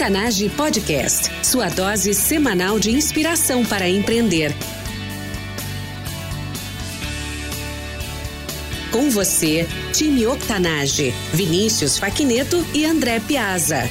Octanage Podcast, sua dose semanal de inspiração para empreender. Com você, time Octanage, Vinícius Faquineto e André Piazza.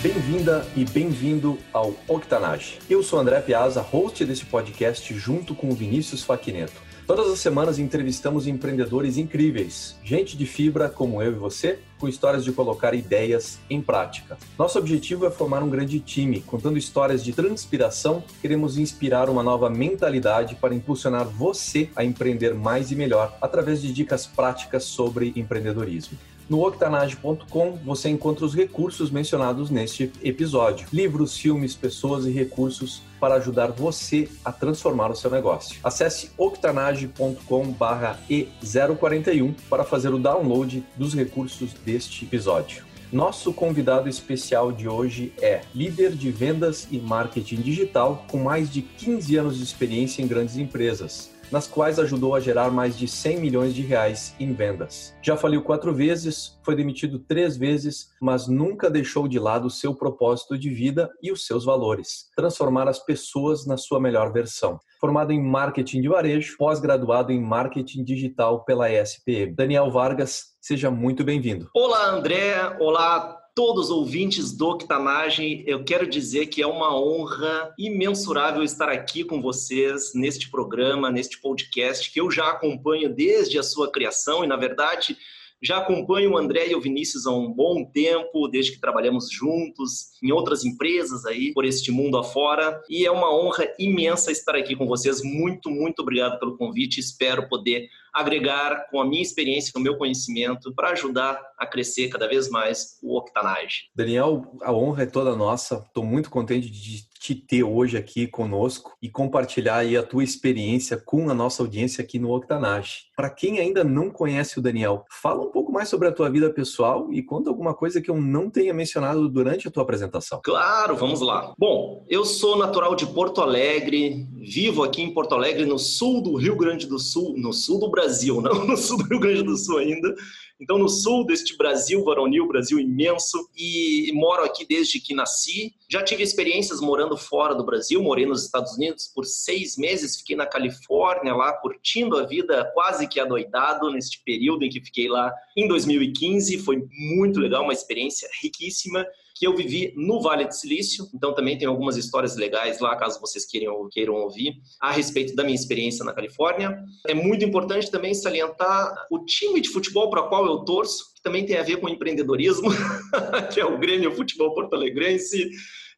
Bem-vinda e bem-vindo ao Octanage. Eu sou André Piazza, host desse podcast junto com o Vinícius Faquineto. Todas as semanas entrevistamos empreendedores incríveis, gente de fibra como eu e você, com histórias de colocar ideias em prática. Nosso objetivo é formar um grande time, contando histórias de transpiração. Queremos inspirar uma nova mentalidade para impulsionar você a empreender mais e melhor através de dicas práticas sobre empreendedorismo. No octanage.com você encontra os recursos mencionados neste episódio: livros, filmes, pessoas e recursos para ajudar você a transformar o seu negócio. Acesse octanage.com/e041 para fazer o download dos recursos deste episódio. Nosso convidado especial de hoje é líder de vendas e marketing digital com mais de 15 anos de experiência em grandes empresas nas quais ajudou a gerar mais de 100 milhões de reais em vendas. Já faliu quatro vezes, foi demitido três vezes, mas nunca deixou de lado o seu propósito de vida e os seus valores: transformar as pessoas na sua melhor versão. Formado em marketing de varejo, pós-graduado em marketing digital pela ESPM. Daniel Vargas, seja muito bem-vindo. Olá, André. Olá, todos os ouvintes do Octanagem, eu quero dizer que é uma honra imensurável estar aqui com vocês neste programa, neste podcast que eu já acompanho desde a sua criação e, na verdade, já acompanho o André e o Vinícius há um bom tempo, desde que trabalhamos juntos em outras empresas aí por este mundo afora. E é uma honra imensa estar aqui com vocês. Muito, muito obrigado pelo convite. Espero poder agregar com a minha experiência, com o meu conhecimento, para ajudar a crescer cada vez mais o Octanage. Daniel, a honra é toda nossa. Estou muito contente de te ter hoje aqui conosco e compartilhar aí a tua experiência com a nossa audiência aqui no Octanage. Para quem ainda não conhece o Daniel, fala um pouco mais sobre a tua vida pessoal e conta alguma coisa que eu não tenha mencionado durante a tua apresentação. Claro, vamos lá. Bom, eu sou natural de Porto Alegre, vivo aqui em Porto Alegre, no sul do Rio Grande do Sul, no sul do Brasil, não no sul do Rio Grande do Sul ainda. Então, no sul deste Brasil varonil, Brasil imenso, e moro aqui desde que nasci. Já tive experiências morando fora do Brasil, morei nos Estados Unidos por seis meses, fiquei na Califórnia lá, curtindo a vida quase que adoidado neste período em que fiquei lá em 2015. Foi muito legal, uma experiência riquíssima que eu vivi no Vale do Silício. Então também tem algumas histórias legais lá, caso vocês queiram, queiram ouvir, a respeito da minha experiência na Califórnia. É muito importante também salientar o time de futebol para qual eu torço, que também tem a ver com empreendedorismo, que é o Grêmio Futebol Porto Alegrense.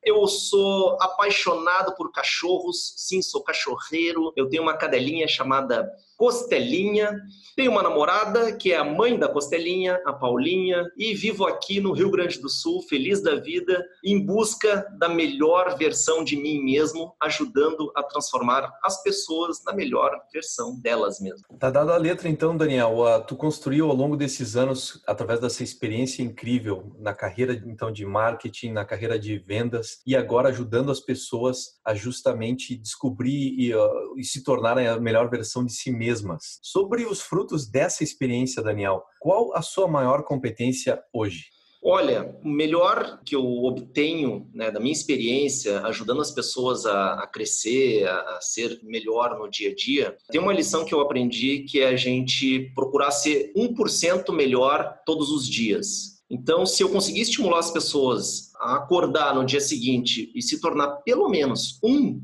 Eu sou apaixonado por cachorros, sim, sou cachorreiro. Eu tenho uma cadelinha chamada Costelinha. Tenho uma namorada que é a mãe da Costelinha, a Paulinha, e vivo aqui no Rio Grande do Sul, feliz da vida, em busca da melhor versão de mim mesmo, ajudando a transformar as pessoas na melhor versão delas mesmas. Tá dada a letra então, Daniel. Tu construiu ao longo desses anos, através dessa experiência incrível na carreira então de marketing, na carreira de vendas e agora ajudando as pessoas a justamente descobrir e, uh, e se tornarem a melhor versão de si mesmas. Sobre os frutos dessa experiência, Daniel, qual a sua maior competência hoje? Olha, o melhor que eu obtenho né, da minha experiência ajudando as pessoas a, a crescer, a, a, ser melhor no dia a dia, tem uma lição que eu aprendi que é a gente procurar ser 1% melhor todos os dias. Então, se eu conseguir estimular as pessoas a acordar no dia seguinte e se tornar pelo menos 1%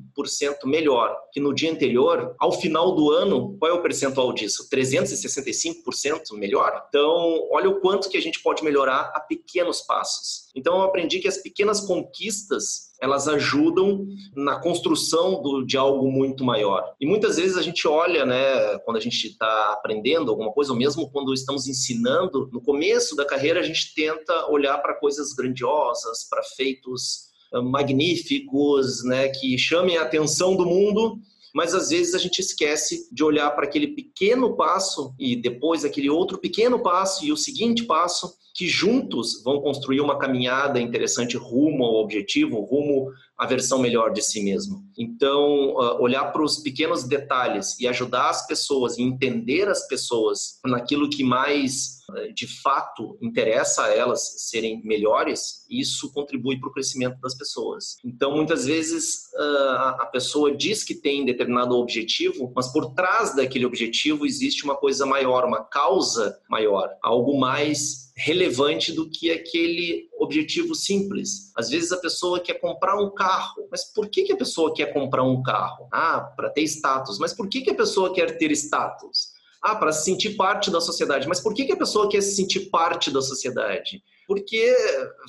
melhor que no dia anterior, ao final do ano, qual é o percentual disso? 365% melhor? Então, olha o quanto que a gente pode melhorar a pequenos passos. Então, eu aprendi que as pequenas conquistas elas ajudam na construção do, de algo muito maior. E muitas vezes a gente olha, né, quando a gente está aprendendo alguma coisa, ou mesmo quando estamos ensinando, no começo da carreira a gente tenta olhar para coisas grandiosas, para feitos ah, magníficos, né, que chamem a atenção do mundo, mas às vezes a gente esquece de olhar para aquele pequeno passo e depois aquele outro pequeno passo e o seguinte passo que juntos vão construir uma caminhada interessante rumo ao objetivo, rumo a versão melhor de si mesmo. Então, uh, olhar para os pequenos detalhes e ajudar as pessoas, e entender as pessoas naquilo que mais uh, de fato interessa a elas serem melhores, isso contribui para o crescimento das pessoas. Então, muitas vezes uh, a pessoa diz que tem determinado objetivo, mas por trás daquele objetivo existe uma coisa maior, uma causa maior, algo mais relevante do que aquele objetivo simples. Às vezes a pessoa quer comprar um carro, mas por que, que a pessoa quer comprar um carro? Ah, para ter status. Mas por que, que a pessoa quer ter status? Ah, para se sentir parte da sociedade. Mas por que, que a pessoa quer se sentir parte da sociedade? Porque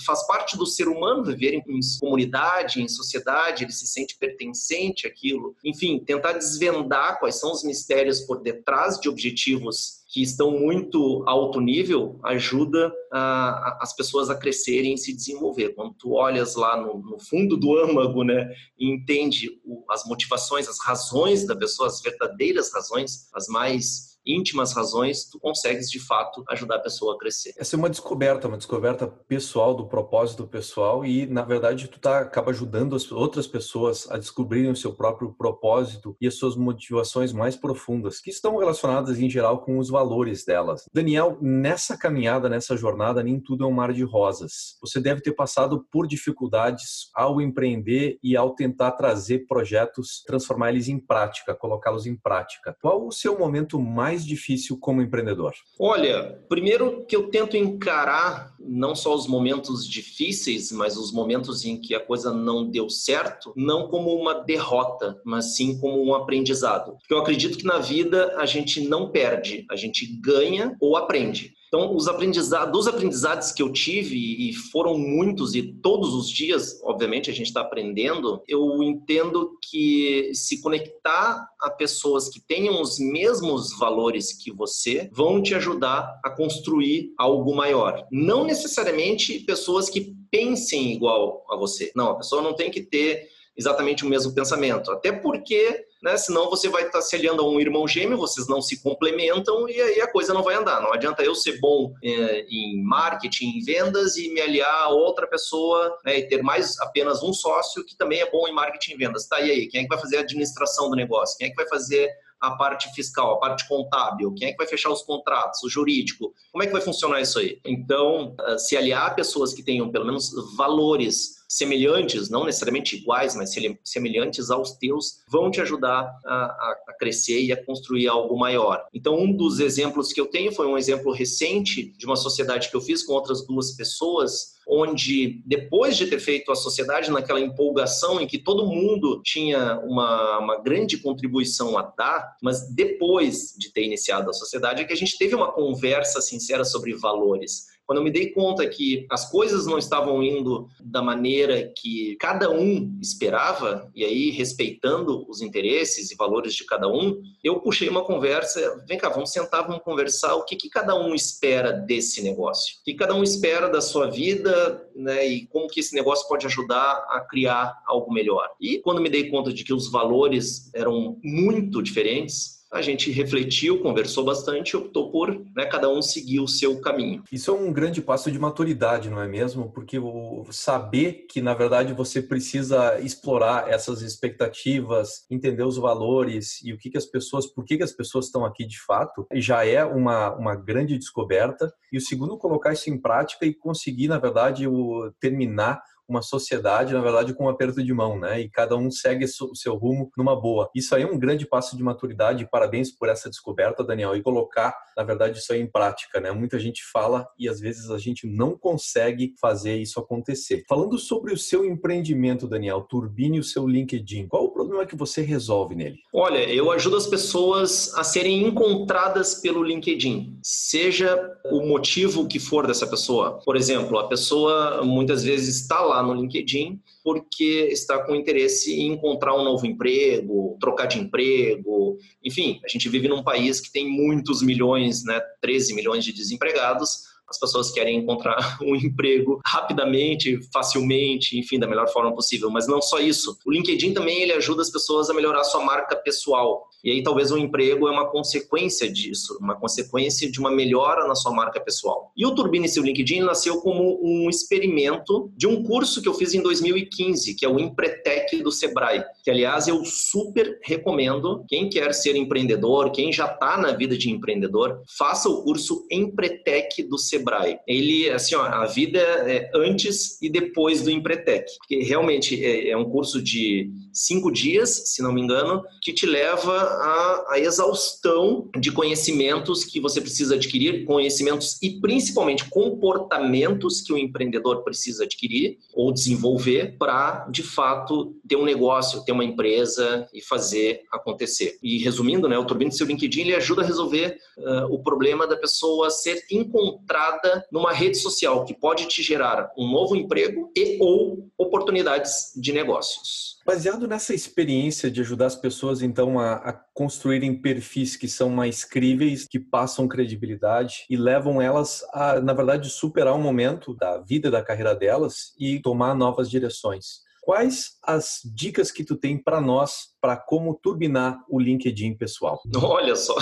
faz parte do ser humano viver em comunidade, em sociedade, ele se sente pertencente àquilo. Enfim, tentar desvendar quais são os mistérios por detrás de objetivos que estão muito alto nível ajuda a, as pessoas a crescerem e se desenvolver. Quando tu olhas lá no, no fundo do âmago, né, e entende o, as motivações, as razões da pessoa, as verdadeiras razões, as mais íntimas razões, tu consegues de fato ajudar a pessoa a crescer. Essa é uma descoberta, uma descoberta pessoal do propósito pessoal e na verdade tu tá acaba ajudando as outras pessoas a descobrirem o seu próprio propósito e as suas motivações mais profundas, que estão relacionadas em geral com os valores delas. Daniel, nessa caminhada, nessa jornada, nem tudo é um mar de rosas. Você deve ter passado por dificuldades ao empreender e ao tentar trazer projetos, transformar eles em prática, colocá-los em prática. Qual o seu momento mais mais difícil como empreendedor? Olha, primeiro que eu tento encarar não só os momentos difíceis, mas os momentos em que a coisa não deu certo, não como uma derrota, mas sim como um aprendizado. Porque eu acredito que na vida a gente não perde, a gente ganha ou aprende. Então, os aprendizados, dos aprendizados que eu tive, e foram muitos, e todos os dias, obviamente, a gente está aprendendo, eu entendo que se conectar a pessoas que tenham os mesmos valores que você vão te ajudar a construir algo maior. Não necessariamente pessoas que pensem igual a você. Não, a pessoa não tem que ter exatamente o mesmo pensamento. Até porque, né, senão você vai estar se aliando a um irmão gêmeo, vocês não se complementam e aí a coisa não vai andar. Não adianta eu ser bom é, em marketing, em vendas e me aliar a outra pessoa né, e ter mais apenas um sócio que também é bom em marketing e vendas. Tá, e aí? Quem é que vai fazer a administração do negócio? Quem é que vai fazer a parte fiscal, a parte contábil? Quem é que vai fechar os contratos? O jurídico? Como é que vai funcionar isso aí? Então, ah, se aliar a pessoas que tenham pelo menos valores semelhantes, não necessariamente iguais, mas semelhantes aos teus, vão te ajudar a, a, crescer e a construir algo maior. Então, um dos exemplos que eu tenho foi um exemplo recente de uma sociedade que eu fiz com outras duas pessoas, onde depois de ter feito a sociedade naquela empolgação em que todo mundo tinha uma, uma grande contribuição a dar, mas depois de ter iniciado a sociedade é que a gente teve uma conversa sincera sobre valores quando eu me dei conta que as coisas não estavam indo da maneira que cada um esperava, e aí respeitando os interesses e valores de cada um, eu puxei uma conversa, vem cá, vamos sentar, vamos conversar, o que, que cada um espera desse negócio? O que cada um espera da sua vida, né, e como que esse negócio pode ajudar a criar algo melhor. E quando me dei conta de que os valores eram muito diferentes, a gente refletiu, conversou bastante, optou por né, cada um seguir o seu caminho. Isso é um grande passo de maturidade, não é mesmo? Porque o saber que na verdade você precisa explorar essas expectativas, entender os valores e o que, que as pessoas, por que, que as pessoas estão aqui de fato, já é uma, uma grande descoberta. E o segundo, colocar isso em prática e conseguir, na verdade, o, terminar uma sociedade, na verdade, com um aperto de mão, né? E cada um segue o seu rumo numa boa. Isso aí é um grande passo de maturidade. Parabéns por essa descoberta, Daniel, e colocar, na verdade, isso aí em prática, né? Muita gente fala e às vezes a gente não consegue fazer isso acontecer. Falando sobre o seu empreendimento, Daniel, turbine o seu LinkedIn. Qual o problema que você resolve nele? Olha, eu ajudo as pessoas a serem encontradas pelo LinkedIn, seja o motivo que for dessa pessoa. Por exemplo, a pessoa muitas vezes está lá no LinkedIn porque está com interesse em encontrar um novo emprego, trocar de emprego. Enfim, a gente vive num país que tem muitos milhões, né, 13 milhões de desempregados. As pessoas querem encontrar um emprego rapidamente, facilmente, enfim, da melhor forma possível. Mas não só isso. O LinkedIn também ele ajuda as pessoas a melhorar a sua marca pessoal. E aí talvez o emprego é uma consequência disso, uma consequência de uma melhora na sua marca pessoal. E o Turbine Seu LinkedIn nasceu como um experimento de um curso que eu fiz em 2015, que é o Empretec do Sebrae, que aliás eu super recomendo quem quer ser empreendedor, quem já está na vida de empreendedor, faça o curso Empretec do Sebrae. Ele, assim, ó, a vida é antes e depois do Empretec, porque realmente é, é um curso de cinco dias, se não me engano, que te leva à, à exaustão de conhecimentos que você precisa adquirir, conhecimentos e principalmente comportamentos que o empreendedor precisa adquirir ou desenvolver para, de fato, ter um negócio, ter uma empresa e fazer acontecer. E resumindo, né, o Turbine do seu LinkedIn ele ajuda a resolver uh, o problema da pessoa ser encontrada numa rede social que pode te gerar um novo emprego e ou oportunidades de negócios. Baseado nessa experiência de ajudar as pessoas, então, a, a, construírem perfis que são mais críveis, que passam credibilidade e levam elas a, na verdade, superar um momento da vida, da carreira delas e tomar novas direções. Quais as dicas que tu tem para nós para como turbinar o LinkedIn pessoal? Olha só.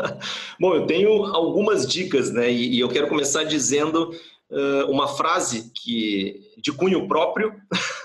Bom, eu tenho algumas dicas, né? E, eu quero começar dizendo uh, uma frase que de cunho próprio,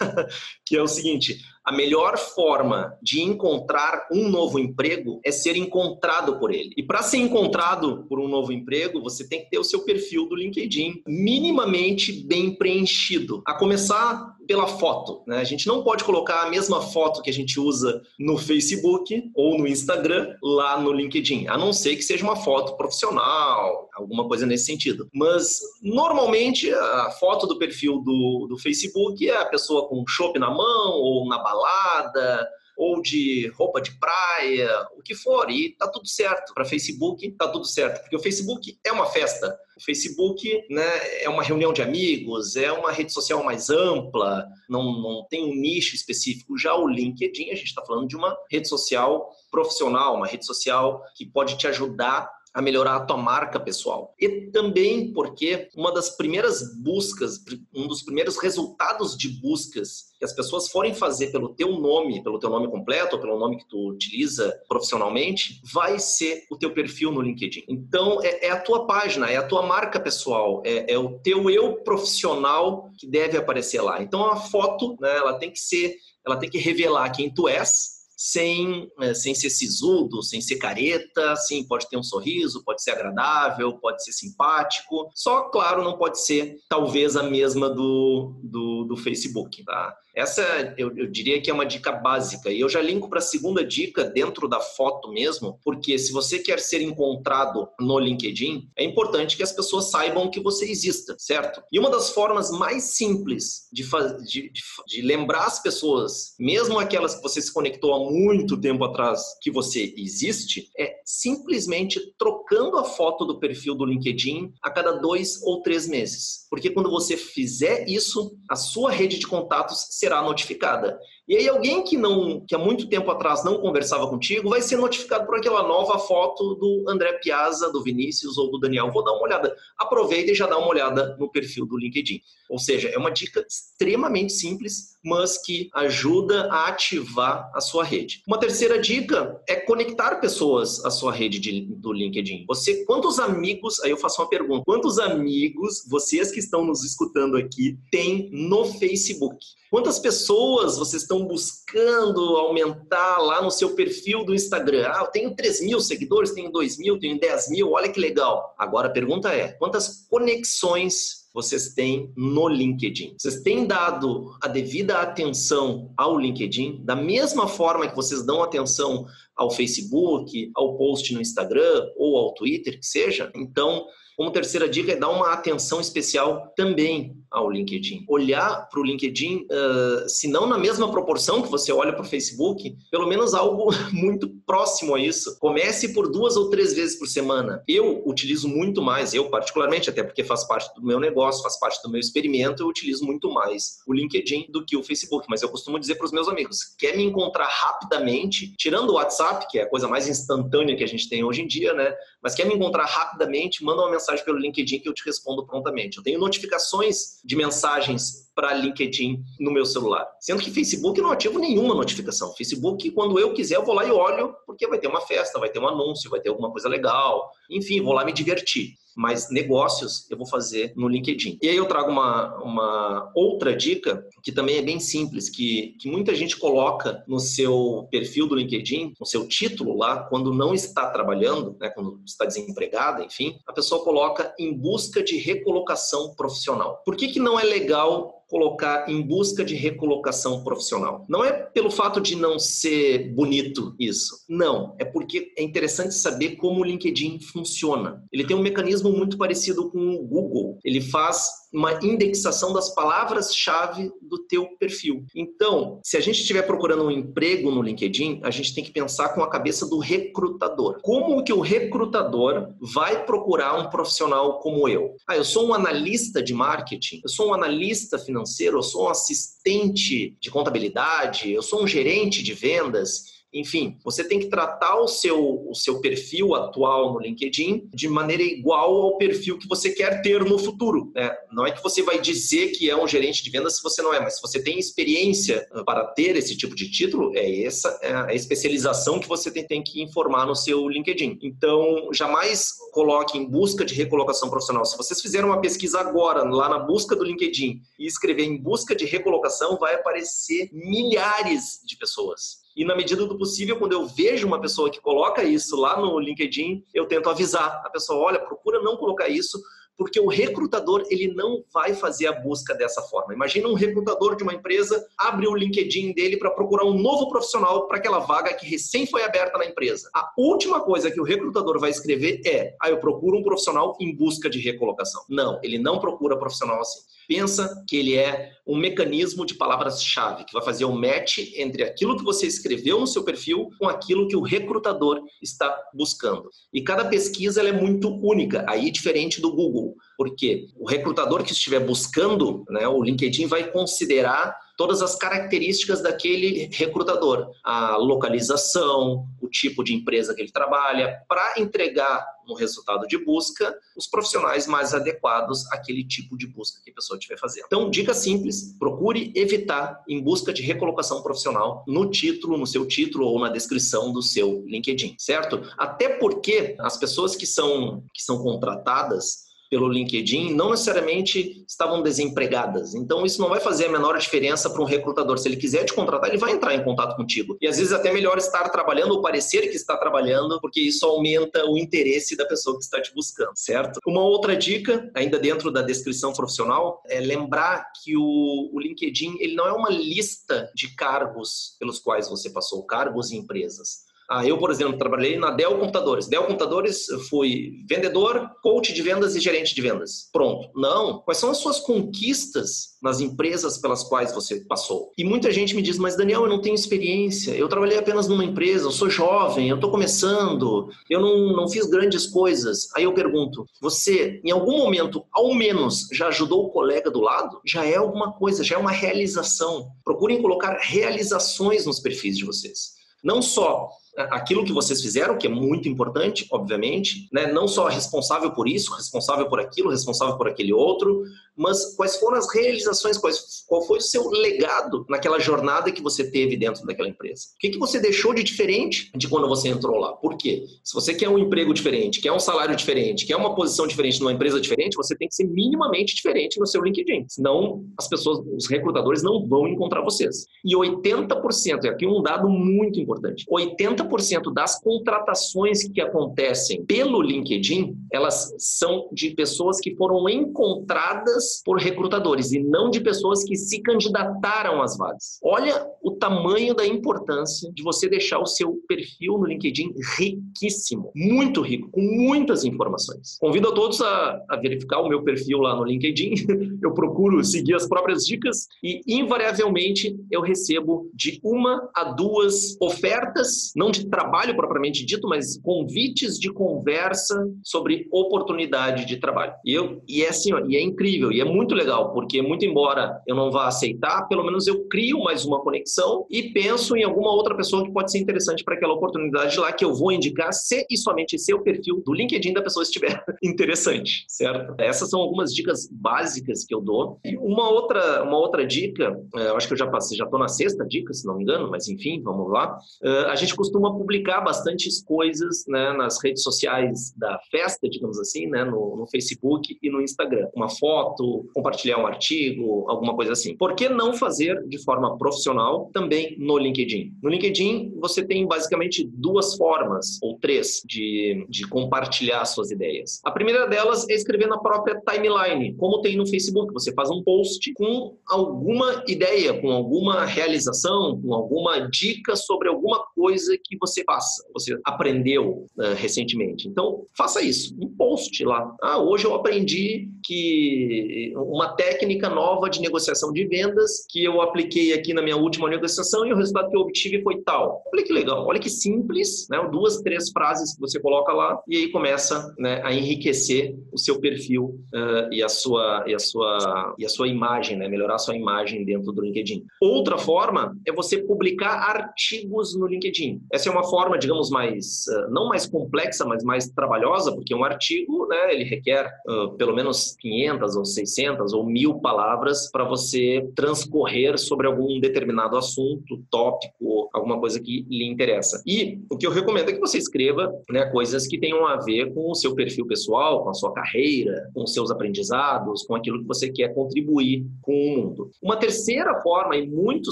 que é o seguinte: a melhor forma de encontrar um novo emprego é ser encontrado por ele. E para ser encontrado por um novo emprego, você tem que ter o seu perfil do LinkedIn minimamente bem preenchido. A começar pela foto. Né? A gente não pode colocar a mesma foto que a gente usa no Facebook ou no Instagram lá no LinkedIn, a não ser que seja uma foto profissional, alguma coisa nesse sentido. Mas normalmente a foto do perfil do, do Facebook é a pessoa com um chopp na mão ou na balada ou de roupa de praia, o que for, e tá tudo certo. Para Facebook, tá tudo certo, porque o Facebook é uma festa. O Facebook né, é uma reunião de amigos, é uma rede social mais ampla, não, não tem um nicho específico. Já o LinkedIn, a gente está falando de uma rede social profissional, uma rede social que pode te ajudar a melhorar a tua marca pessoal. E também porque uma das primeiras buscas, um dos primeiros resultados de buscas que as pessoas forem fazer pelo teu nome, pelo teu nome completo, ou pelo nome que tu utiliza profissionalmente, vai ser o teu perfil no LinkedIn. Então, é, é a tua página, é a tua marca pessoal, é, é, o teu eu profissional que deve aparecer lá. Então, a foto, né, ela tem que ser, ela tem que revelar quem tu és, sem, eh, sem ser sisudo, sem ser careta, sim, pode ter um sorriso, pode ser agradável, pode ser simpático, só, claro, não pode ser talvez a mesma do, do, do Facebook, tá? Essa eu, eu, diria que é uma dica básica. E eu já linko para a segunda dica dentro da foto mesmo, porque se você quer ser encontrado no LinkedIn, é importante que as pessoas saibam que você exista, certo? E uma das formas mais simples de, de, de, de lembrar as pessoas, mesmo aquelas que você se conectou há muito tempo atrás, que você existe, é simplesmente trocando a foto do perfil do LinkedIn a cada dois ou três meses. Porque quando você fizer isso, a sua rede de contatos será notificada. E aí alguém que não que há muito tempo atrás não conversava contigo vai ser notificado por aquela nova foto do André Piazza, do Vinícius ou do Daniel. Vou dar uma olhada. Aproveita e já dá uma olhada no perfil do LinkedIn. Ou seja, é uma dica extremamente simples, mas que ajuda a ativar a sua rede. Uma terceira dica é conectar pessoas à sua rede de, do LinkedIn. Você, quantos amigos, aí eu faço uma pergunta, quantos amigos vocês que estão nos escutando aqui têm no Facebook? Quantas pessoas vocês estão buscando aumentar lá no seu perfil do Instagram? Ah, eu tenho 3 mil seguidores, tenho 2 mil, tenho 10 mil, olha que legal. Agora a pergunta é: quantas conexões vocês têm no LinkedIn? Vocês têm dado a devida atenção ao LinkedIn, da mesma forma que vocês dão atenção ao Facebook, ao post no Instagram ou ao Twitter, que seja? Então, como terceira dica é dar uma atenção especial também ao LinkedIn. Olhar para o LinkedIn, uh, se não na mesma proporção que você olha para o Facebook, pelo menos algo muito próximo a isso. Comece por duas ou três vezes por semana. Eu utilizo muito mais, eu particularmente, até porque faz parte do meu negócio faz parte do meu experimento, eu utilizo muito mais o LinkedIn do que o Facebook. Mas eu costumo dizer para os meus amigos: quer me encontrar rapidamente, tirando o WhatsApp, que é a coisa mais instantânea que a gente tem hoje em dia, né? Mas quer me encontrar rapidamente, manda uma mensagem pelo LinkedIn que eu te respondo prontamente. Eu tenho notificações de mensagens para LinkedIn no meu celular. Sendo que Facebook não ativo nenhuma notificação. Facebook, quando eu quiser, eu vou lá e olho, porque vai ter uma festa, vai ter um anúncio, vai ter alguma coisa legal. Enfim, vou lá me divertir mas negócios eu vou fazer no LinkedIn. E aí eu trago uma, uma outra dica que também é bem simples, que, que muita gente coloca no seu perfil do LinkedIn, no seu título lá, quando não está trabalhando, né, quando está desempregada, enfim, a pessoa coloca em busca de recolocação profissional. Por que, que não é legal colocar em busca de recolocação profissional. Não é pelo fato de não ser bonito isso. Não, é porque é interessante saber como o LinkedIn funciona. Ele tem um mecanismo muito parecido com o Google. Ele faz uma indexação das palavras-chave do teu perfil. Então, se a gente estiver procurando um emprego no LinkedIn, a gente tem que pensar com a cabeça do recrutador. Como que o recrutador vai procurar um profissional como eu? Ah, eu sou um analista de marketing, eu sou um analista financeiro, eu sou um assistente de contabilidade, eu sou um gerente de vendas. Enfim, você tem que tratar o seu, o seu perfil atual no LinkedIn de maneira igual ao perfil que você quer ter no futuro. Né? Não é que você vai dizer que é um gerente de vendas se você não é, mas se você tem experiência para ter esse tipo de título, é essa é a especialização que você tem, tem que informar no seu LinkedIn. Então, jamais coloque em busca de recolocação profissional. Se vocês fizeram uma pesquisa agora, lá na busca do LinkedIn, e escrever em busca de recolocação, vai aparecer milhares de pessoas. E na medida do possível, quando eu vejo uma pessoa que coloca isso lá no LinkedIn, eu tento avisar a pessoa: olha, procura não colocar isso, porque o recrutador ele não vai fazer a busca dessa forma. Imagina um recrutador de uma empresa abre o LinkedIn dele para procurar um novo profissional para aquela vaga que recém foi aberta na empresa. A última coisa que o recrutador vai escrever é: "Ah, eu procuro um profissional em busca de recolocação". Não, ele não procura profissional assim. Pensa que ele é um mecanismo de palavras-chave que vai fazer o um match entre aquilo que você escreveu no seu perfil com aquilo que o recrutador está buscando. E cada pesquisa é muito única, aí diferente do Google, porque o recrutador que estiver buscando, né, o LinkedIn vai considerar todas as características daquele recrutador, a localização, o tipo de empresa que ele trabalha, para entregar no resultado de busca os profissionais mais adequados àquele tipo de busca que a pessoa estiver fazendo. Então, dica simples: procure evitar em busca de recolocação profissional no título, no seu título ou na descrição do seu LinkedIn, certo? Até porque as pessoas que são, que são contratadas pelo LinkedIn não necessariamente estavam desempregadas. Então, isso não vai fazer a menor diferença para um recrutador. Se ele quiser te contratar, ele vai entrar em contato contigo. E às vezes até melhor estar trabalhando ou parecer que está trabalhando, porque isso aumenta o interesse da pessoa que está te buscando, certo? Uma outra dica, ainda dentro da descrição profissional, é lembrar que o, o LinkedIn ele não é uma lista de cargos pelos quais você passou, cargos e empresas. Ah, eu, por exemplo, trabalhei na Dell Computadores. Dell Computadores fui vendedor, coach de vendas e gerente de vendas. Pronto. Não. Quais são as suas conquistas nas empresas pelas quais você passou? E muita gente me diz, mas Daniel, eu não tenho experiência. Eu trabalhei apenas numa empresa, eu sou jovem, eu estou começando, eu não, não fiz grandes coisas. Aí eu pergunto, você, em algum momento, ao menos, já ajudou o colega do lado? Já é alguma coisa, já é uma realização. Procurem colocar realizações nos perfis de vocês. Não só aquilo que vocês fizeram, que é muito importante, obviamente, né? não só responsável por isso, responsável por aquilo, responsável por aquele outro, mas quais foram as realizações, quais, qual foi o seu legado naquela jornada que você teve dentro daquela empresa? O que, que você deixou de diferente de quando você entrou lá? Por quê? Se você quer um emprego diferente, quer um salário diferente, quer uma posição diferente numa empresa diferente, você tem que ser minimamente diferente no seu LinkedIn. Senão, as pessoas, os recrutadores não vão encontrar vocês. E 80%, e aqui um dado muito importante, 80% das contratações que acontecem pelo LinkedIn, elas são de pessoas que foram encontradas por recrutadores e não de pessoas que se candidataram às vagas. Olha o tamanho da importância de você deixar o seu perfil no LinkedIn riquíssimo, muito rico, com muitas informações. Convido a todos a, a verificar o meu perfil lá no LinkedIn. eu procuro seguir as próprias dicas e, invariavelmente, eu recebo de uma a duas ofertas, não de trabalho propriamente dito, mas convites de conversa sobre oportunidade de trabalho. E, eu, e é assim, ó, e é incrível, e é muito legal, porque muito embora eu não vá aceitar, pelo menos eu crio mais uma conexão e penso em alguma outra pessoa que pode ser interessante para aquela oportunidade lá que eu vou indicar se e somente se o perfil do LinkedIn da pessoa estiver interessante, certo? Essas são algumas dicas básicas que eu dou. E uma outra, uma outra dica, é, eu acho que eu já passei, já estou na sexta dica, se não me engano, mas enfim, vamos lá. É, a gente costuma publicar bastantes coisas né, nas redes sociais da festa, digamos assim, né, no, no Facebook e no Instagram. Uma foto, compartilhar um artigo, alguma coisa assim. Por que não fazer de forma profissional também no LinkedIn? No LinkedIn, você tem basicamente duas formas, ou três, de, de compartilhar suas ideias. A primeira delas é escrever na própria timeline, como tem no Facebook. Você faz um post com alguma ideia, com alguma realização, com alguma dica sobre alguma coisa que você faça, você aprendeu uh, recentemente. Então, faça isso, um post lá. Ah, hoje eu aprendi que uma técnica nova de negociação de vendas que eu apliquei aqui na minha última negociação e o resultado que eu obtive foi tal. Olha que legal, olha que simples, né? Duas, três frases que você coloca lá e aí começa né, a enriquecer o seu perfil uh, e a sua e a sua e a sua imagem, né? Melhorar a sua imagem dentro do LinkedIn. Outra forma é você publicar artigos no LinkedIn. Essa é uma forma, digamos, mais uh, não mais complexa, mas mais trabalhosa, porque um artigo, né? Ele requer uh, pelo menos 500 ou 600 ou mil palavras para você transcorrer sobre algum determinado assunto, tópico, alguma coisa que lhe interessa. E o que eu recomendo é que você escreva né, coisas que tenham a ver com o seu perfil pessoal, com a sua carreira, com seus aprendizados, com aquilo que você quer contribuir com o mundo. Uma terceira forma, e muito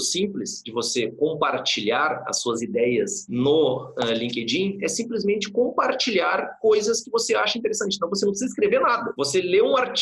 simples, de você compartilhar as suas ideias no uh, LinkedIn é simplesmente compartilhar coisas que você acha interessante. Então, você não precisa escrever nada. Você lê um artigo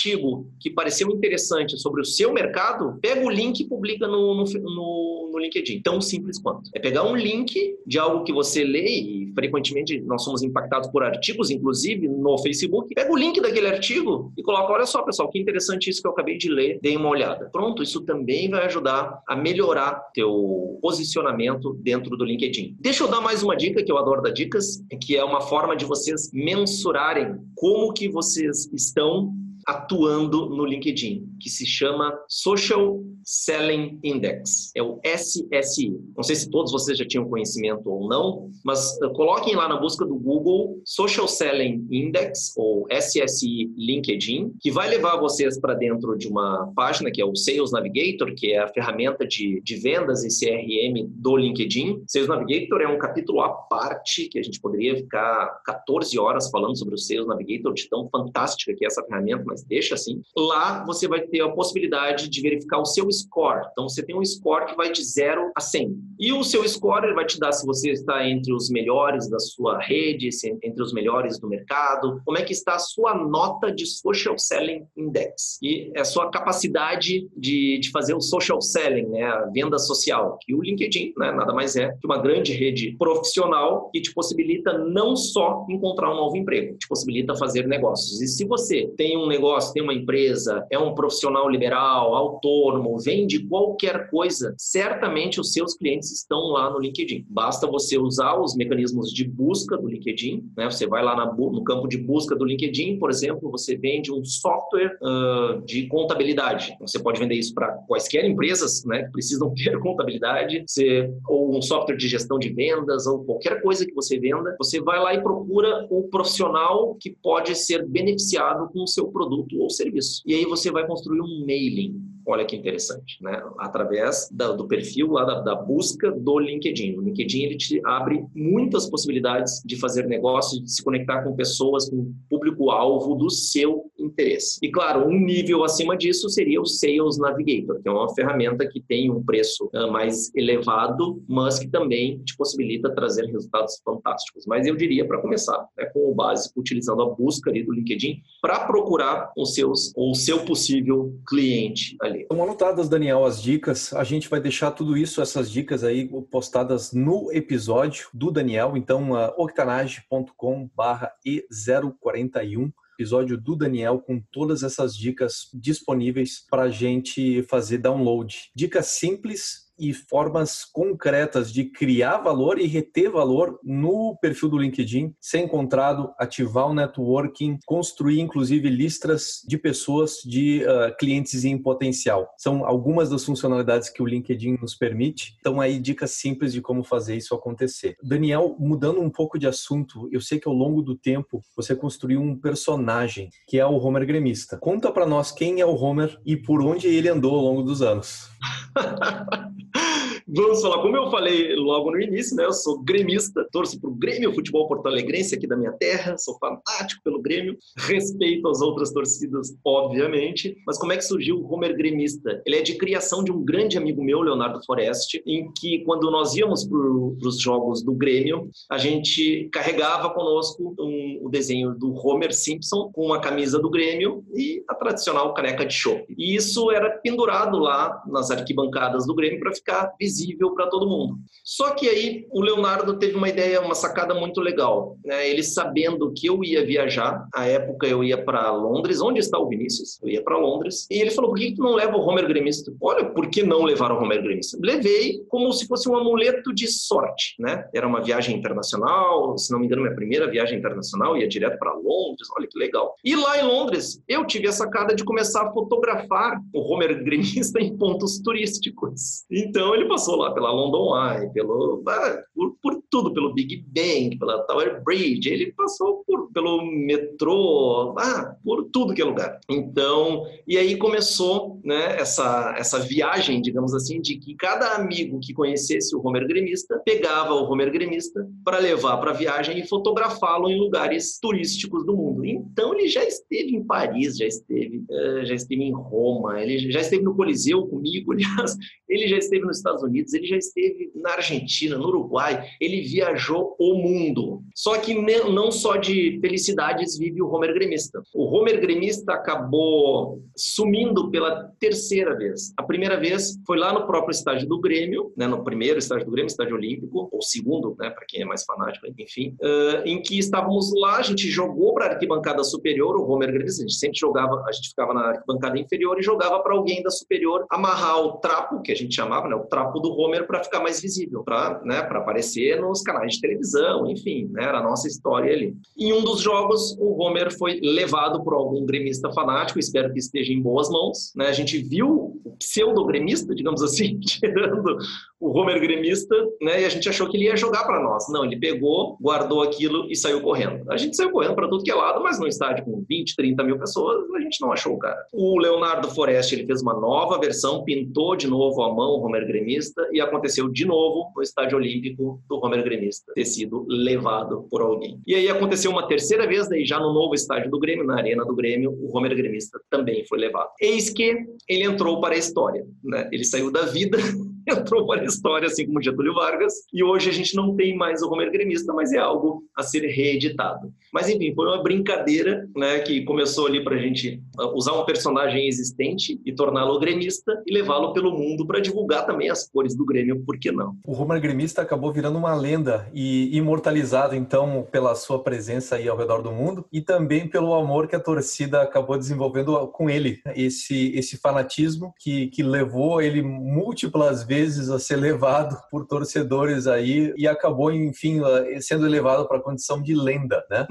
que pareceu interessante sobre o seu mercado, pega o link e publica no, no, no, no LinkedIn. Tão simples quanto. É pegar um link de algo que você lê e frequentemente nós somos impactados por artigos, inclusive no Facebook. Pega o link daquele artigo e coloca: olha só, pessoal, que interessante isso que eu acabei de ler, dei uma olhada. Pronto, isso também vai ajudar a melhorar teu posicionamento dentro do LinkedIn. Deixa eu dar mais uma dica que eu adoro dar dicas, que é uma forma de vocês mensurarem como que vocês estão atuando no LinkedIn, que se chama Social Selling Index, é o SSI. Não sei se todos vocês já tinham conhecimento ou não, mas uh, coloquem lá na busca do Google Social Selling Index ou SSI LinkedIn, que vai levar vocês para dentro de uma página que é o Sales Navigator, que é a ferramenta de, de vendas e CRM do LinkedIn. Sales Navigator é um capítulo à parte que a gente poderia ficar 14 horas falando sobre o Sales Navigator, de tão fantástica que é essa ferramenta, mas deixa assim. Lá você vai ter a possibilidade de verificar o seu score. Então você tem um score que vai de 0 a 100. E o seu score ele vai te dar se você está entre os melhores da sua rede, entre os melhores do mercado, como é que está a sua nota de Social Selling Index. E é a sua capacidade de, de fazer o social selling, né, a venda social, que o LinkedIn né, nada mais é que uma grande rede profissional que te possibilita não só encontrar um novo emprego, te possibilita fazer negócios. E se você tem um negócio negócio, tem uma empresa, é um profissional liberal, autônomo, vende qualquer coisa, certamente os seus clientes estão lá no LinkedIn. Basta você usar os mecanismos de busca do LinkedIn, né? Você vai lá na, no campo de busca do LinkedIn, por exemplo, você vende um software uh, de contabilidade. Você pode vender isso para quaisquer empresas, né? Que precisam ter contabilidade, você, ou um software de gestão de vendas, ou qualquer coisa que você venda. Você vai lá e procura o profissional que pode ser beneficiado com o seu produto produto ou serviço. E aí você vai construir um mailing. Olha que interessante, né? Através da, do perfil lá da, da, busca do LinkedIn. O LinkedIn ele te abre muitas possibilidades de fazer negócios, de se conectar com pessoas, com público-alvo do seu interesse. E claro, um nível acima disso seria o Sales Navigator, que é uma ferramenta que tem um preço uh, mais elevado, mas que também te possibilita trazer resultados fantásticos. Mas eu diria para começar né, com o básico, utilizando a busca ali do LinkedIn para procurar os seus o seu possível cliente ali. Estão anotadas, Daniel, as dicas. A gente vai deixar tudo isso, essas dicas aí postadas no episódio do Daniel. Então, uh, octanage.com/e041 episódio do Daniel com todas essas dicas disponíveis para a gente fazer download. Dicas simples e formas concretas de criar valor e reter valor no perfil do LinkedIn, ser encontrado, ativar o networking, construir inclusive listas de pessoas, de uh, clientes em potencial. São algumas das funcionalidades que o LinkedIn nos permite. Então aí dicas simples de como fazer isso acontecer. Daniel, mudando um pouco de assunto, eu sei que ao longo do tempo você construiu um personagem que é o Homer gremista. Conta para nós quem é o Homer e por onde ele andou ao longo dos anos. Vamos falar, como eu falei logo no início, né? Eu sou gremista, torço para o Grêmio Futebol Porto Alegrense aqui da minha terra, sou fanático pelo Grêmio, respeito as outras torcidas, obviamente. Mas como é que surgiu o Homer Gremista? Ele é de criação de um grande amigo meu, Leonardo Forest, em que quando nós íamos para os jogos do Grêmio, a gente carregava conosco um, o desenho do Homer Simpson com uma camisa do Grêmio e a tradicional caneca de chopp. E isso era pendurado lá nas arquibancadas do Grêmio para ficar visível visível para todo mundo. Só que aí o Leonardo teve uma ideia, uma sacada muito legal. Né? Ele sabendo que eu ia viajar, à época eu ia para Londres, onde está o Vinícius? Eu ia para Londres. E ele falou: por que tu não leva o Homer Gremista? Olha, por que não levar o Homer Gremista? Levei como se fosse um amuleto de sorte. Né? Era uma viagem internacional, se não me engano, minha primeira viagem internacional, ia direto para Londres. Olha que legal. E lá em Londres, eu tive a sacada de começar a fotografar o Homer Gremista em pontos turísticos. Então ele passou passou lá pela London Eye, pelo, ah, por, por, tudo, pelo Big Bang, pela Tower Bridge, ele passou por, pelo metrô, ah, por tudo que é lugar. Então, e aí começou né, essa, essa viagem, digamos assim, de que cada amigo que conhecesse o Homer Gremista pegava o Homer Gremista para levar para a viagem e fotografá-lo em lugares turísticos do mundo. Então, ele já esteve em Paris, já esteve, eh, já esteve em Roma, ele já esteve no Coliseu comigo, aliás, ele já esteve nos Estados Unidos Unidos, ele já esteve na Argentina, no Uruguai, ele viajou o mundo. Só que não só de felicidades vive o Homer Gremista. O Homer Gremista acabou sumindo pela terceira vez. A primeira vez foi lá no próprio estádio do Grêmio, né, no primeiro estádio do Grêmio, estádio olímpico, ou segundo, né, para quem é mais fanático, enfim, uh, em que estávamos lá, a gente jogou para a arquibancada superior, o Homer Gremista, a gente sempre jogava, a gente ficava na arquibancada inferior e jogava para alguém da superior amarrar o trapo, que a gente chamava, né, o trapo do Homer para ficar mais visível, para né, aparecer nos canais de televisão, enfim, né, era a nossa história ali. Em um dos jogos, o Homer foi levado por algum gremista fanático, espero que esteja em boas mãos. Né? A gente viu o pseudo-gremista, digamos assim, tirando o Homer gremista, né? E a gente achou que ele ia jogar para nós. Não, ele pegou, guardou aquilo e saiu correndo. A gente saiu correndo para tudo que é lado, mas no estádio com 20, 30 mil pessoas, a gente não achou o cara. O Leonardo Forest, ele fez uma nova versão, pintou de novo a mão o Homer gremista e aconteceu de novo no estádio olímpico do Homer gremista ter sido levado por alguém. E aí aconteceu uma terceira vez, daí já no novo estádio do Grêmio, na arena do Grêmio, o Homer gremista também foi levado. Eis que ele entrou para a história, né? Ele saiu da vida entrou para a história, assim como Getúlio Vargas, e hoje a gente não tem mais o Romero Gremista, mas é algo a ser reeditado. Mas enfim, foi uma brincadeira né, que começou ali para a gente uh, usar um personagem existente e torná-lo gremista e levá-lo pelo mundo para divulgar também as cores do Grêmio, por que não? O Romero Gremista acabou virando uma lenda e imortalizado então pela sua presença aí ao redor do mundo e também pelo amor que a torcida acabou desenvolvendo com ele, esse, esse fanatismo que, que levou ele múltiplas vezes vezes a ser levado por torcedores aí e acabou, enfim, sendo elevado para a condição de lenda, né?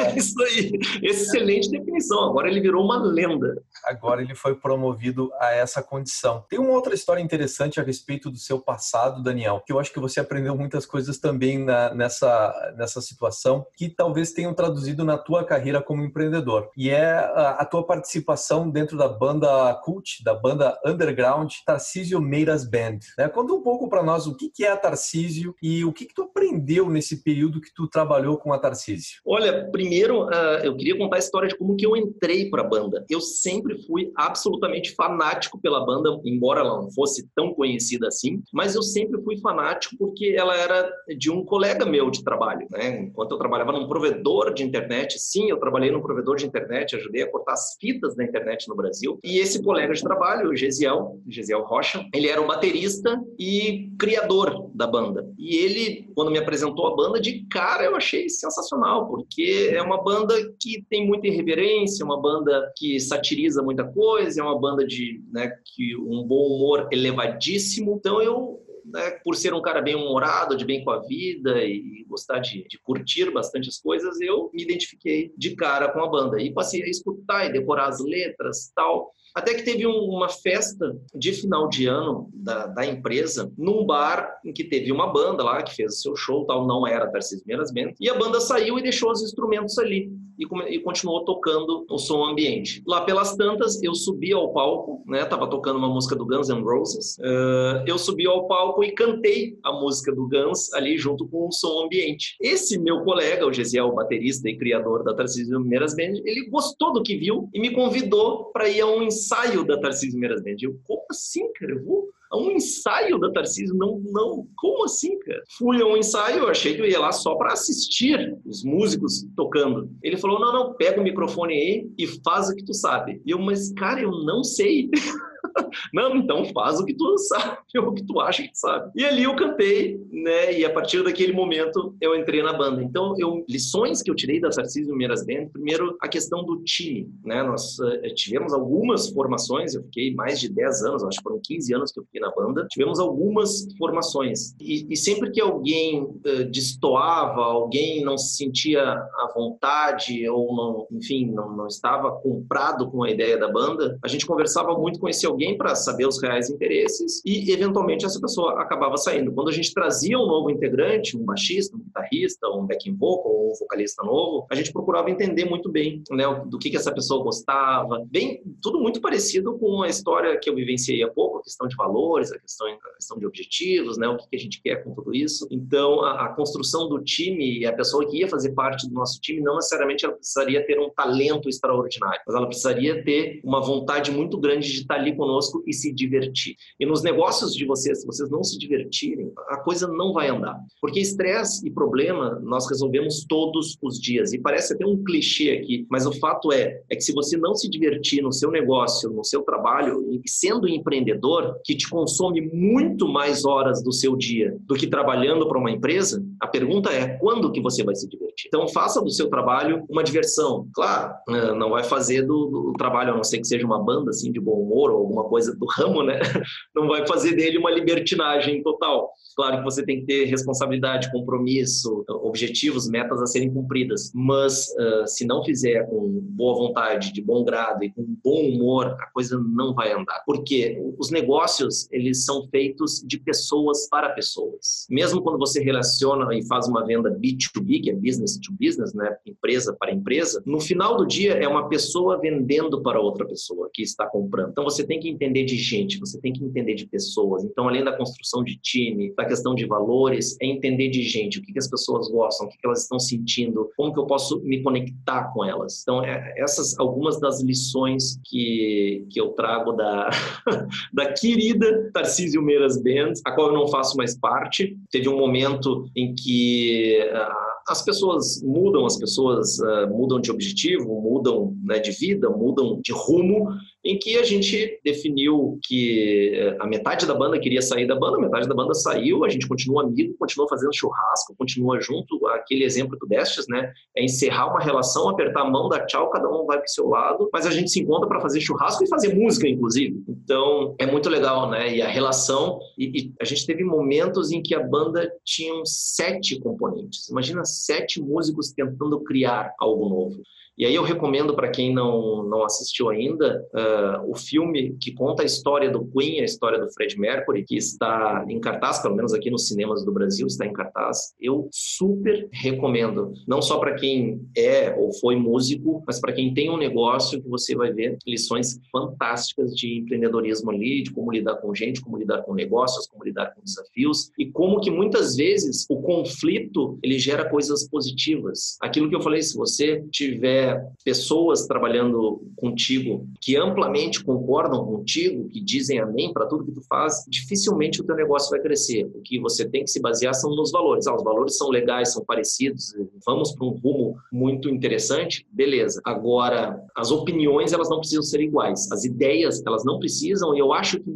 É, isso aí, excelente definição. Agora ele virou uma lenda. Agora ele foi promovido a essa condição. Tem uma outra história interessante a respeito do seu passado, Daniel, que eu acho que você aprendeu muitas coisas também na, nessa, nessa situação que talvez tenham traduzido na tua carreira como empreendedor. E é a, a tua participação dentro da banda cult, da banda underground Tarcísio Meiras Band. Né? Conta um pouco para nós o que, que é a Tarcísio e o que, que tu aprendeu nesse período que tu trabalhou com a Tarcísio. Olha, primeiro uh, eu queria contar a história de como que eu entrei para a banda. Eu sempre fui absolutamente fanático pela banda, embora ela não fosse tão conhecida assim, mas eu sempre fui fanático porque ela era de um colega meu de trabalho. Né? Enquanto eu trabalhava num provedor de internet, sim, eu trabalhei num provedor de internet, ajudei a cortar as fitas da internet no Brasil. E esse colega de trabalho, o Gesiel, Gesiel Rocha, ele era o baterista baterista e criador da banda. E ele, quando me apresentou a banda, de cara eu achei sensacional, porque é uma banda que tem muita irreverência, uma banda que satiriza muita coisa, é uma banda de né, que um bom humor elevadíssimo. Então eu né, por ser um cara bem humorado, de bem com a vida e gostar de, de, curtir bastante as coisas, eu me identifiquei de cara com a banda e passei a escutar e decorar as letras tal. Até que teve um, uma festa de final de ano da, da, empresa, num bar em que teve uma banda lá que fez o seu show, tal, não era Tarcísio Meiras Bento, e a banda saiu e deixou os instrumentos ali e, e, continuou tocando o som ambiente. Lá pelas tantas, eu subi ao palco, né, tava tocando uma música do Guns N' Roses, uh, eu subi ao palco e cantei a música do Guns ali junto com o som ambiente. Esse meu colega, o Gesiel, baterista e criador da Tarcísio Meiras Band, ele gostou do que viu e me convidou para ir a um ensaio ensaio da Tarcísio Meiras Band. Eu, como assim, cara? Eu vou a um ensaio da Tarcísio? Não, não, como assim, cara? Fui a um ensaio, eu achei que eu ia lá só para assistir os músicos tocando. Ele falou: não, não, pega o microfone aí e faz o que tu sabe. E eu, mas, cara, eu não sei. Não, então faz o que tu sabe, o que tu acha que sabe. E ali eu cantei, né? E a partir daquele momento eu entrei na banda. Então, eu, lições que eu tirei da Tarcísio Meiras Band, primeiro a questão do time, né? Nós uh, tivemos algumas formações, eu fiquei mais de 10 anos, acho que foram 15 anos que eu fiquei na banda. Tivemos algumas formações. E, e sempre que alguém uh, destoava, alguém não se sentia à vontade ou não, enfim, não, não estava comprado com a ideia da banda, a gente conversava muito com esse alguém para saber os reais interesses e, eventualmente, essa pessoa acabava saindo. Quando a gente trazia um novo integrante, um baixista, um guitarrista, um backing vocal, um vocalista novo, a gente procurava entender muito bem né, do que, que essa pessoa gostava. Bem, tudo muito parecido com a história que eu vivenciei há pouco, a questão de valores, a questão, a questão de objetivos, né, o que, que a gente quer com tudo isso. Então, a, a construção do time e a pessoa que ia fazer parte do nosso time, não necessariamente ela precisaria ter um talento extraordinário, mas ela precisaria ter uma vontade muito grande de estar ali conosco conosco e se divertir. E nos negócios de vocês, se vocês não se divertirem, a coisa não vai andar. Porque estresse e problema nós resolvemos todos os dias. E parece até um clichê aqui, mas o fato é, é que se você não se divertir no seu negócio, no seu trabalho, e sendo empreendedor, que te consome muito mais horas do seu dia do que trabalhando para uma empresa, a pergunta é quando que você vai se divertir? Então faça do seu trabalho uma diversão. Claro, né, não vai fazer do, do trabalho, a não ser que seja uma banda assim de bom humor ou alguma coisa do ramo, né? Não vai fazer dele uma libertinagem total. Claro que você tem que ter responsabilidade, compromisso, objetivos, metas a serem cumpridas. Mas uh, se não fizer com boa vontade, de bom grado e com bom humor, a coisa não vai andar. Porque os negócios, eles são feitos de pessoas para pessoas. Mesmo quando você relaciona e faz uma venda B2B, que é business to business, né? Empresa para empresa, no final do dia é uma pessoa vendendo para outra pessoa que está comprando. Então você tem que entender de gente, você tem que entender de pessoas. Então, além da construção de time, da questão de valores, é entender de gente, o que, que as pessoas gostam, o que, que elas estão sentindo, como que eu posso me conectar com elas. Então, é, essas algumas das lições que, que eu trago da, da querida Tarcísio Meiras Band, a qual eu não faço mais parte. Teve um momento em que uh, as pessoas mudam, as pessoas uh, mudam de objetivo, mudam né, de vida, mudam de rumo, em que a gente definiu que eh, a metade da banda queria sair da banda, a metade da banda saiu, a gente continua amigo, continua fazendo churrasco, continua junto, aquele exemplo que tu destes, né? É encerrar uma relação, apertar a mão, dar tchau, cada um vai pro seu lado, mas a gente se encontra para fazer churrasco e fazer música, inclusive. Então, é muito legal, né? E a relação, e, e a gente teve momentos em que a banda tinha sete componentes. Imagina sete músicos tentando criar algo novo. E aí eu recomendo para quem não, não assistiu ainda uh, o filme que conta a história do Queen, a história do Fred Mercury, que está em cartaz, pelo menos aqui nos cinemas do Brasil está em cartaz. Eu super recomendo, não só para quem é ou foi músico, mas para quem tem um negócio que você vai ver lições fantásticas de empreendedorismo ali, de como lidar com gente, como lidar com negócios, como lidar com desafios e como que muitas vezes o conflito ele gera coisas positivas. Aquilo que eu falei, se você tiver pessoas trabalhando contigo que amplamente concordam contigo, que dizem amém para tudo que tu faz, dificilmente o teu negócio vai crescer. O que você tem que se basear são nos valores. Ah, os valores são legais, são parecidos, vamos para um rumo muito interessante, beleza. Agora, as opiniões elas não precisam ser iguais, as ideias elas não precisam, e eu acho que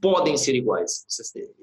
podem ser iguais.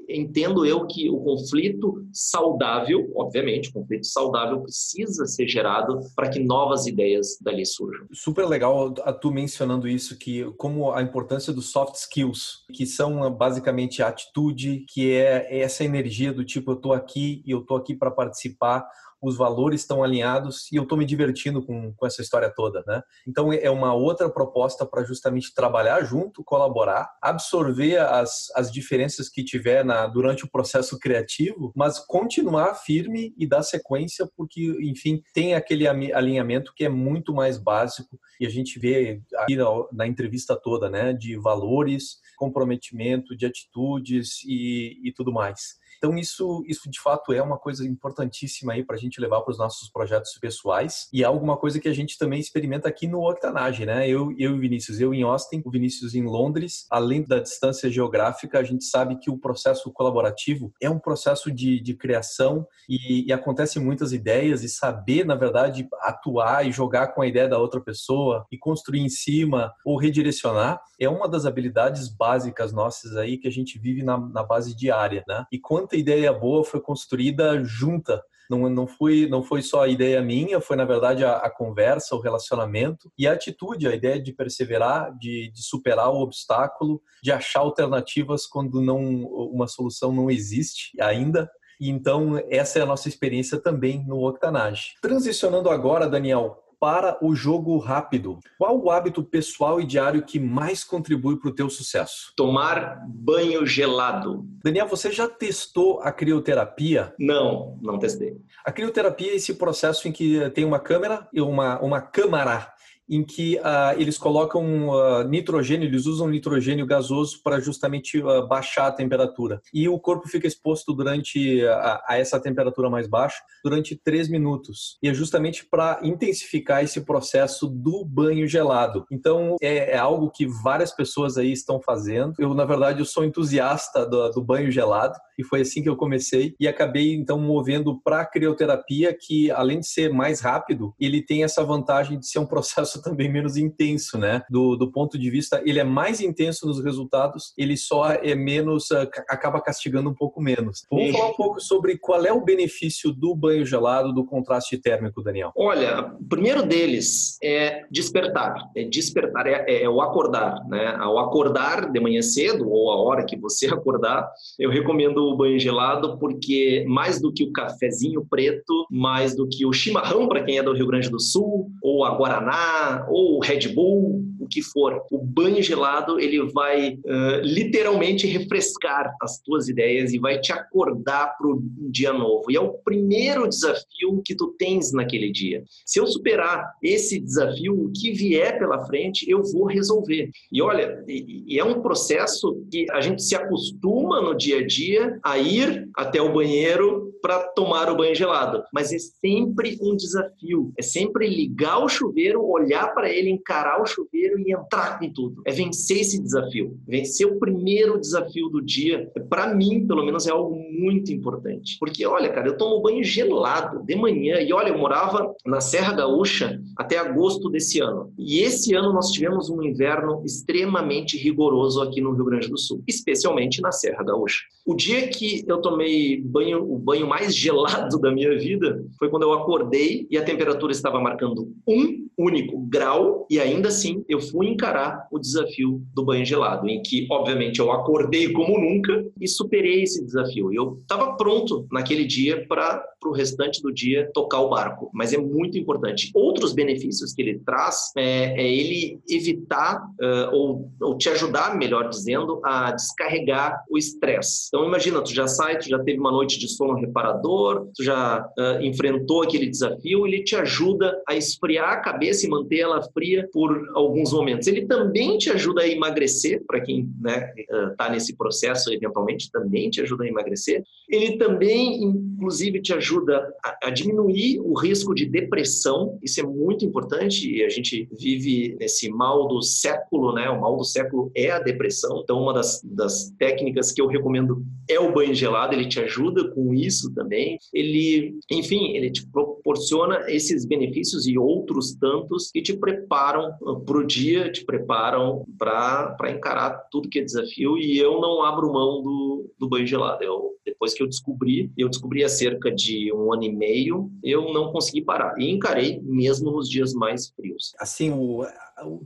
Entendo eu que o conflito saudável, obviamente, o conflito saudável precisa ser gerado para que novas ideias dali surjam. Super legal a tu mencionando isso, que como a importância dos soft skills, que são basicamente a atitude, que é essa energia do tipo eu estou aqui e eu estou aqui para participar os valores estão alinhados e eu estou me divertindo com, com essa história toda, né? Então é uma outra proposta para justamente trabalhar junto, colaborar, absorver as, as diferenças que tiver na, durante o processo criativo, mas continuar firme e dar sequência, porque, enfim, tem aquele alinhamento que é muito mais básico e a gente vê aqui na, na entrevista toda, né? De valores, comprometimento, de atitudes e, e tudo mais. Então, isso, isso de fato é uma coisa importantíssima aí para a gente levar para os nossos projetos pessoais e é alguma coisa que a gente também experimenta aqui no Octanage, né? Eu, eu e o Vinícius, eu em Austin, o Vinícius em Londres. Além da distância geográfica, a gente sabe que o processo colaborativo é um processo de, de criação e, e acontecem muitas ideias e saber, na verdade, atuar e jogar com a ideia da outra pessoa e construir em cima ou redirecionar é uma das habilidades básicas nossas aí que a gente vive na, na base diária, né? E quando quanta ideia boa foi construída junta. Não, não, foi, não foi só a ideia minha, foi na verdade a, a conversa, o relacionamento e a atitude, a ideia de perseverar, de, de, superar o obstáculo, de achar alternativas quando não uma solução não existe ainda. Então, essa é a nossa experiência também no Octanage. Transicionando agora, Daniel, para o jogo rápido. Qual o hábito pessoal e diário que mais contribui para o teu sucesso? Tomar banho gelado. Daniel, você já testou a crioterapia? Não, não testei. A crioterapia é esse processo em que tem uma câmera e uma, uma câmara em que uh, eles colocam uh, nitrogênio, eles usam nitrogênio gasoso para justamente uh, baixar a temperatura. E o corpo fica exposto durante a, a, essa temperatura mais baixa durante três minutos. E é justamente para intensificar esse processo do banho gelado. Então é, é, algo que várias pessoas aí estão fazendo. Eu na verdade eu sou entusiasta do, do banho gelado e foi assim que eu comecei e acabei então movendo para a crioterapia que além de ser mais rápido, ele tem essa vantagem de ser um processo processo também menos intenso, né? Do, do ponto de vista, ele é mais intenso nos resultados, ele só é menos, uh, acaba castigando um pouco menos. Vamos falar um pouco sobre qual é o benefício do banho gelado, do contraste térmico, Daniel. Olha, o primeiro deles é despertar. É despertar, é, é, é o acordar, né? Ao acordar de manhã cedo, ou a hora que você acordar, eu recomendo o banho gelado, porque mais do que o cafezinho preto, mais do que o chimarrão, para quem é do Rio Grande do Sul, ou a Guaraná, ou Red Bull, o que for. O banho gelado ele vai uh, literalmente refrescar as tuas ideias e vai te acordar para o dia novo. E é o primeiro desafio que tu tens naquele dia. Se eu superar esse desafio, o que vier pela frente, eu vou resolver. E olha, e, é um processo que a gente se acostuma no dia a dia a ir até o banheiro para tomar o banho gelado, mas é sempre um desafio. É sempre ligar o chuveiro, olhar para ele, encarar o chuveiro e entrar com tudo. É vencer esse desafio. Vencer o primeiro desafio do dia, para mim, pelo menos, é algo muito importante. Porque, olha, cara, eu tomo banho gelado de manhã. E olha, eu morava na Serra Gaúcha até agosto desse ano. E esse ano nós tivemos um inverno extremamente rigoroso aqui no Rio Grande do Sul, especialmente na Serra Gaúcha. O dia que eu tomei banho, o banho mais mais gelado da minha vida foi quando eu acordei e a temperatura estava marcando um único grau e ainda assim eu fui encarar o desafio do banho gelado, em que obviamente eu acordei como nunca e superei esse desafio. Eu estava pronto naquele dia para o restante do dia tocar o barco, mas é muito importante. Outros benefícios que ele traz é, é ele evitar uh, ou, ou te ajudar, melhor dizendo, a descarregar o estresse. Então imagina, tu já sai, tu já teve uma noite de sono reparador, tu já uh, enfrentou aquele desafio, ele te ajuda a esfriar a cabeça e manter ela fria por alguns momentos. Ele também te ajuda a emagrecer, para quem está né, tá nesse processo, eventualmente, também te ajuda a emagrecer. Ele também, inclusive, te ajuda a, a diminuir o risco de depressão, isso é muito importante, e a gente vive nesse mal do século, né? O mal do século é a depressão, então uma das, das técnicas que eu recomendo é o banho gelado, ele te ajuda com isso também. Ele, enfim, ele te proporciona esses benefícios e outros tantos que te preparam uh, para o dia dia te preparam para encarar tudo que é desafio e eu não abro mão do, do banho gelado. Eu, depois que eu descobri, eu descobri há cerca de um ano e meio, eu não consegui parar. E encarei mesmo nos dias mais frios. Assim, o,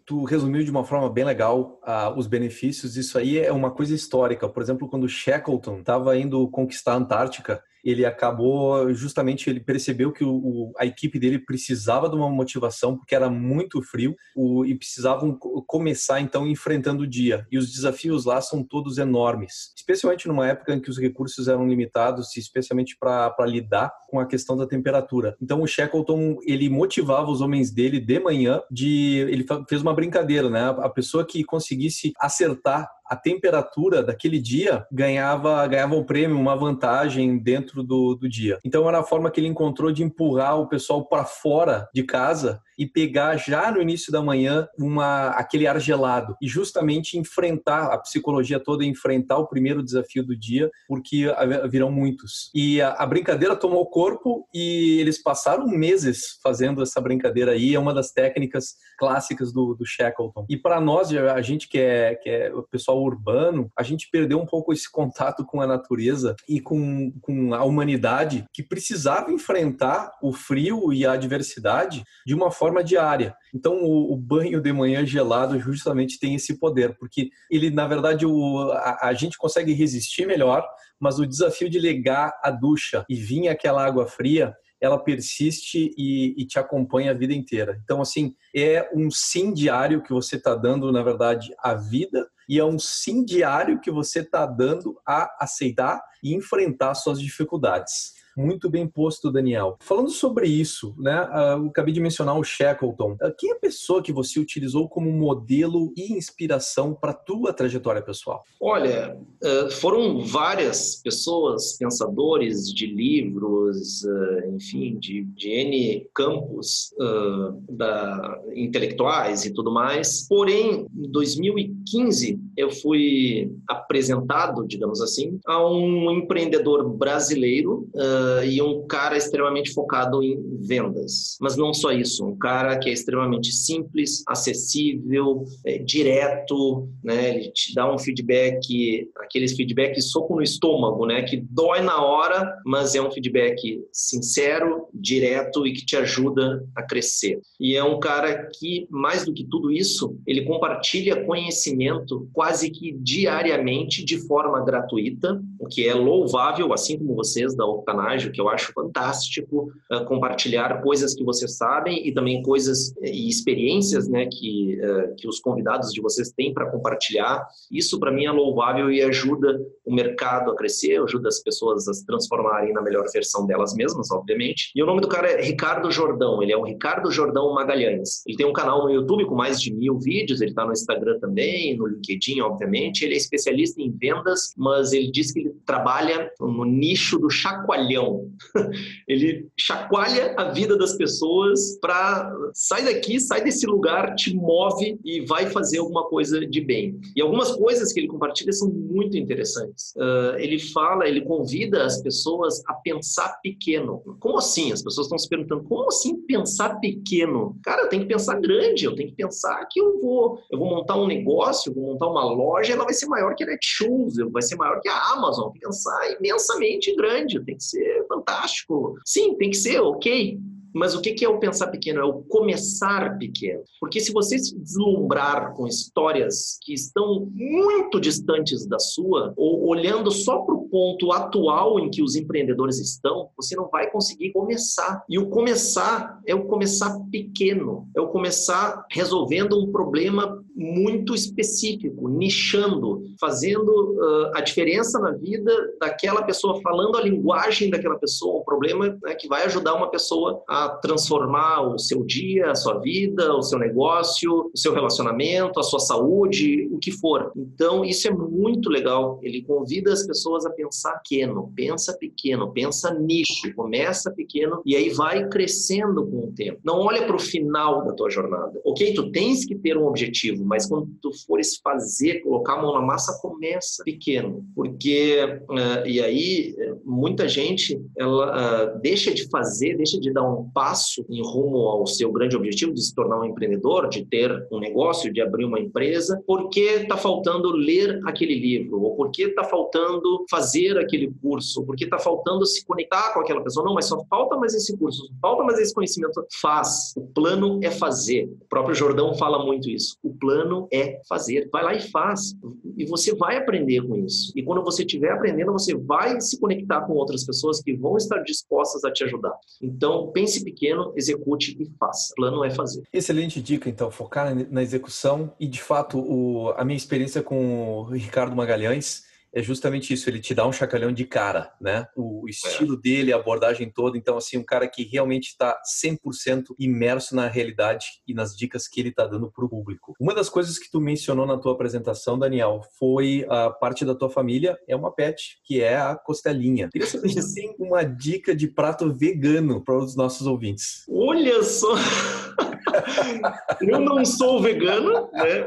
tu resumiu de uma forma bem legal uh, os benefícios. Isso aí é uma coisa histórica. Por exemplo, quando Shackleton estava indo conquistar a Antártica, ele acabou justamente ele percebeu que o, a equipe dele precisava de uma motivação porque era muito frio o, e precisavam começar então enfrentando o dia. E os desafios lá são todos enormes especialmente numa época em que os recursos eram limitados especialmente para lidar com a questão da temperatura. Então o Shackleton ele motivava os homens dele de manhã de ele fez uma brincadeira né? A pessoa que conseguisse acertar a temperatura daquele dia ganhava, ganhava um prêmio, uma vantagem dentro do, do dia. Então era a forma que ele encontrou de empurrar o pessoal para fora de casa e pegar já no início da manhã uma, aquele ar gelado e justamente enfrentar a psicologia toda, enfrentar o primeiro desafio do dia, porque virão muitos. E a, a brincadeira tomou corpo e eles passaram meses fazendo essa brincadeira aí, é uma das técnicas clássicas do, do Shackleton. E para nós, a gente que é, que é o pessoal urbano, a gente perdeu um pouco esse contato com a natureza e com, com a humanidade que precisava enfrentar o frio e a adversidade de uma forma diária. Então, o, o, banho de manhã gelado justamente tem esse poder, porque ele, na verdade, o, a, a, gente consegue resistir melhor, mas o desafio de ligar a ducha e vir aquela água fria, ela persiste e, e te acompanha a vida inteira. Então, assim, é um sim diário que você está dando, na verdade, à vida e é um sim diário que você está dando a aceitar e enfrentar suas dificuldades. Muito bem posto, Daniel. Falando sobre isso, né? Uh, eu acabei de mencionar o Shackleton. Uh, quem é a pessoa que você utilizou como modelo e inspiração para a tua trajetória pessoal? Olha, uh, foram várias pessoas, pensadores de livros, enfim, de, de N campos da, intelectuais e tudo mais. Porém, em 2015, eu fui apresentado, digamos assim, a um empreendedor brasileiro uh, e um cara extremamente focado em vendas. Mas não só isso, um cara que é extremamente simples, acessível, é, direto, né? Ele te dá um feedback, aqueles feedback soco no estômago, né? Que dói na hora, mas é um feedback sincero, direto e que te ajuda a crescer. E é um cara que, mais do que tudo isso, ele compartilha conhecimento quase que diariamente de forma gratuita, o que é louvável, assim como vocês da Octanágio, que eu acho fantástico uh, compartilhar coisas que vocês sabem e também coisas e experiências né, que, uh, que os convidados de vocês têm para compartilhar. Isso para mim é louvável e ajuda o mercado a crescer, ajuda as pessoas a se transformarem na melhor versão delas mesmas, obviamente. E o nome do cara é Ricardo Jordão, ele é o Ricardo Jordão Magalhães. Ele tem um canal no YouTube com mais de mil vídeos, ele está no Instagram também, no LinkedIn, obviamente. Ele é especialista em vendas, mas ele diz que ele trabalha no nicho do chacoalhão. ele chacoalha a vida das pessoas para sai daqui, sai desse lugar, te move e vai fazer alguma coisa de bem. E algumas coisas que ele compartilha são muito interessantes. Uh, ele fala, ele convida as pessoas a pensar pequeno. Como assim? As pessoas estão se perguntando, como assim pensar pequeno? Cara, eu tenho que pensar grande, eu tenho que pensar que eu vou, eu vou montar um negócio, vou montar uma loja, ela vai ser maior que a Netshoes, vai ser maior que a Amazon. Que pensar imensamente grande, tem que ser fantástico. Sim, tem que ser, ok. Mas o que é o pensar pequeno? É o começar pequeno. Porque se você se deslumbrar com histórias que estão muito distantes da sua, ou olhando só para o ponto atual em que os empreendedores estão, você não vai conseguir começar. E o começar é o começar pequeno, é o começar resolvendo um problema muito específico, nichando, fazendo uh, a diferença na vida daquela pessoa, falando a linguagem daquela pessoa, um problema né, que vai ajudar uma pessoa a transformar o seu dia, a sua vida, o seu negócio, o seu relacionamento, a sua saúde, o que for. Então, isso é muito legal. Ele convida as pessoas a pensar pequeno, pensa pequeno, pensa nicho, começa pequeno e aí vai crescendo com o tempo. Não olha para o final da tua jornada. Ok, tu tens que ter um objetivo mas quando tu fores fazer, colocar a mão na massa, começa pequeno, porque uh, e aí muita gente ela uh, deixa de fazer, deixa de dar um passo em rumo ao seu grande objetivo de se tornar um empreendedor, de ter um negócio, de abrir uma empresa, porque está faltando ler aquele livro, ou porque está faltando fazer aquele curso, porque está faltando se conectar com aquela pessoa. Não, mas só falta mais esse curso, só falta mais esse conhecimento. Faz. O plano é fazer. O próprio Jordão fala muito isso. O plano é fazer. Vai lá e faz. E você vai aprender com isso. E quando você estiver aprendendo, você vai se conectar com outras pessoas que vão estar dispostas a te ajudar. Então, pense pequeno, execute e faça. Plano é fazer. Excelente dica, então, focar na execução e, de fato, o, a minha experiência com o Ricardo Magalhães é justamente isso, ele te dá um chacalhão de cara, né? O estilo é. dele, a abordagem toda, então assim, um cara que realmente está 100% imerso na realidade e nas dicas que ele está dando para o público. Uma das coisas que tu mencionou na tua apresentação, Daniel, foi a parte da tua família é uma pet, que é a costelinha. Queria saber se tem uma dica de prato vegano para os nossos ouvintes. Olha só! Eu não sou vegano, né?